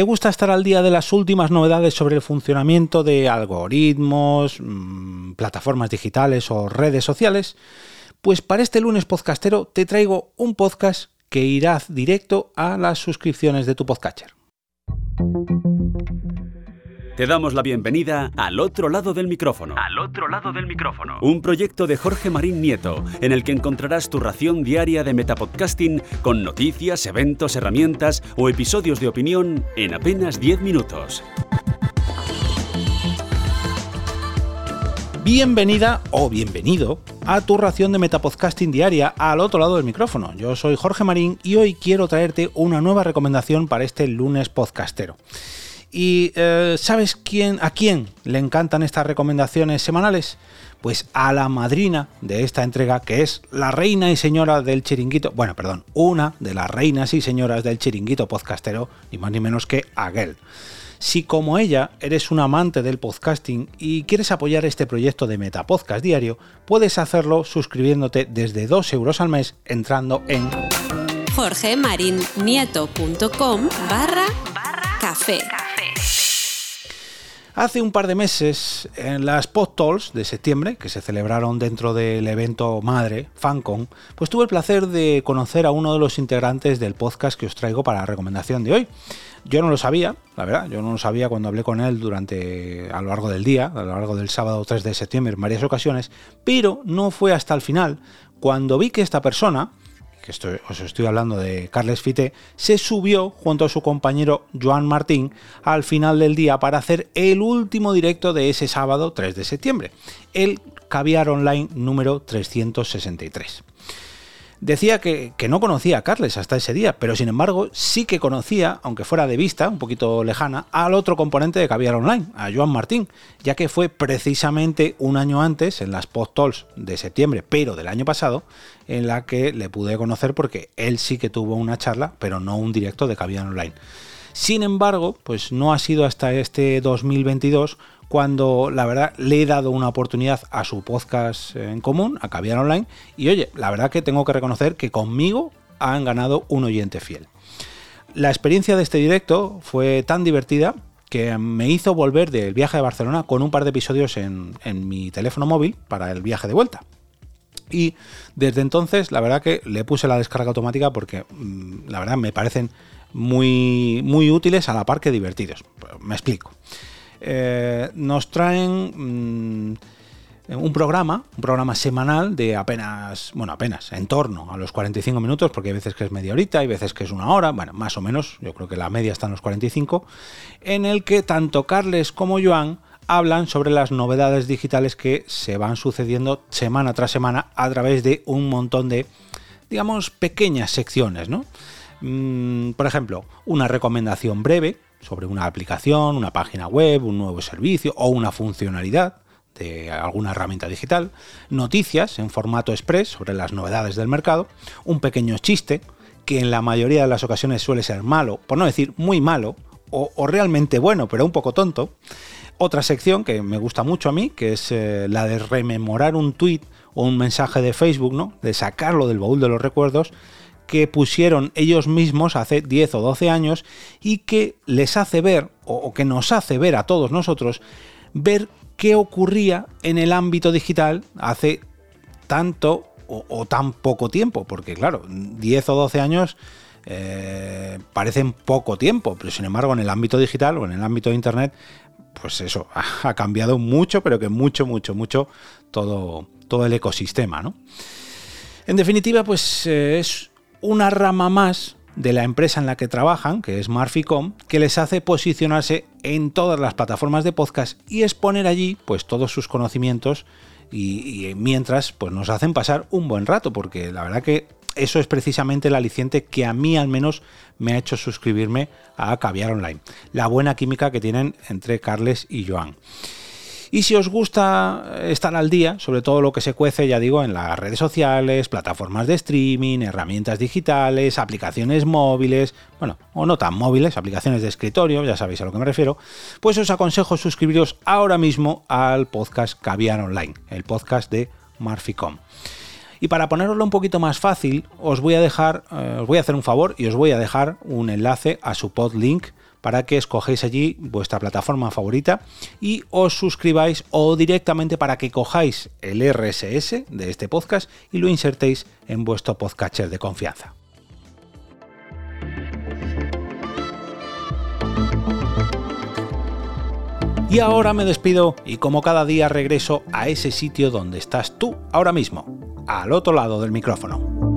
¿Te gusta estar al día de las últimas novedades sobre el funcionamiento de algoritmos, mm, plataformas digitales o redes sociales? Pues para este lunes podcastero te traigo un podcast que irá directo a las suscripciones de tu podcatcher. Te damos la bienvenida al otro lado del micrófono. Al otro lado del micrófono. Un proyecto de Jorge Marín Nieto, en el que encontrarás tu ración diaria de metapodcasting con noticias, eventos, herramientas o episodios de opinión en apenas 10 minutos. Bienvenida o bienvenido a tu ración de Metapodcasting diaria al otro lado del micrófono. Yo soy Jorge Marín y hoy quiero traerte una nueva recomendación para este lunes podcastero. ¿Y eh, sabes quién, a quién le encantan estas recomendaciones semanales? Pues a la madrina de esta entrega, que es la reina y señora del chiringuito. Bueno, perdón, una de las reinas y señoras del chiringuito podcastero, ni más ni menos que Aguel. Si como ella eres un amante del podcasting y quieres apoyar este proyecto de Metapodcast diario, puedes hacerlo suscribiéndote desde 2 euros al mes entrando en jorgemarinieto.com barra café. Hace un par de meses, en las PodTalks de septiembre, que se celebraron dentro del evento madre, FanCon, pues tuve el placer de conocer a uno de los integrantes del podcast que os traigo para la recomendación de hoy. Yo no lo sabía, la verdad, yo no lo sabía cuando hablé con él durante a lo largo del día, a lo largo del sábado 3 de septiembre en varias ocasiones, pero no fue hasta el final cuando vi que esta persona, que os estoy hablando de Carles Fite, se subió junto a su compañero Joan Martín al final del día para hacer el último directo de ese sábado 3 de septiembre, el Caviar Online número 363. Decía que, no conocía a Carles hasta ese día, pero sin embargo sí que conocía, aunque fuera de vista, un poquito lejana, al otro componente de Caviar Online, a Joan Martín, ya que fue precisamente un año antes, en las post de septiembre, pero del año pasado, en la que le pude conocer porque él sí que tuvo una charla, pero no un directo de Caviar Online. Sin embargo, pues no ha sido hasta este 2022 cuando la verdad le he dado una oportunidad a su podcast en común, a Caviar Online, y oye, la verdad que tengo que reconocer que conmigo han ganado un oyente fiel. La experiencia de este directo fue tan divertida que me hizo volver del viaje de Barcelona con un par de episodios en, mi teléfono móvil para el viaje de vuelta. Y desde entonces, la verdad que le puse la descarga automática porque mm, la verdad me parecen muy, muy útiles a la par que divertidos. Me explico. Eh, nos traen mm, un programa, un programa semanal de apenas, bueno, apenas, en torno a los 45 minutos, porque hay veces que es media horita, hay veces que es una hora, bueno, más o menos, yo creo que la media está en los 45, en el que tanto Carles como Joan hablan sobre las novedades digitales que se van sucediendo semana tras semana a través de un montón de, digamos, pequeñas secciones, ¿no? Mm, por ejemplo, una recomendación breve sobre una aplicación, una página web, un nuevo servicio o una funcionalidad de alguna herramienta digital, noticias en formato express sobre las novedades del mercado, un pequeño chiste que en la mayoría de las ocasiones suele ser malo, por no decir muy malo, o, realmente bueno, pero un poco tonto. Otra sección que me gusta mucho a mí, que es eh, la de rememorar un tweet o un mensaje de Facebook, ¿no? De sacarlo del baúl de los recuerdos que pusieron ellos mismos hace 10 o 12 años y que les hace ver, o, que nos hace ver a todos nosotros, ver qué ocurría en el ámbito digital hace tanto o, tan poco tiempo, porque claro, 10 o 12 años eh, parecen poco tiempo, pero sin embargo en el ámbito digital o en el ámbito de Internet, pues eso, ha cambiado mucho, pero que mucho, mucho, mucho todo, todo el ecosistema, ¿no? En definitiva, pues eh, es una rama más de la empresa en la que trabajan, que es Marficom, que les hace posicionarse en todas las plataformas de podcast y exponer allí pues todos sus conocimientos y, mientras pues nos hacen pasar un buen rato, porque la verdad que eso es precisamente el aliciente que a mí al menos me ha hecho suscribirme a Caviar Online, la buena química que tienen entre Carles y Joan. Y si os gusta estar al día sobre todo lo que se cuece, ya digo, en las redes sociales, plataformas de streaming, herramientas digitales, aplicaciones móviles, bueno, o no tan móviles, aplicaciones de escritorio, ya sabéis a lo que me refiero, pues os aconsejo suscribiros ahora mismo al podcast Caviar Online, el podcast de Marficom. Y para poneroslo un poquito más fácil, os voy a dejar, eh, os voy a hacer un favor y os voy a dejar un enlace a su podlink para que escogéis allí vuestra plataforma favorita y os suscribáis o directamente para que cojáis el RSS de este podcast y lo insertéis en vuestro podcatcher de confianza. Y ahora me despido y como cada día regreso a ese sitio donde estás tú ahora mismo, al otro lado del micrófono.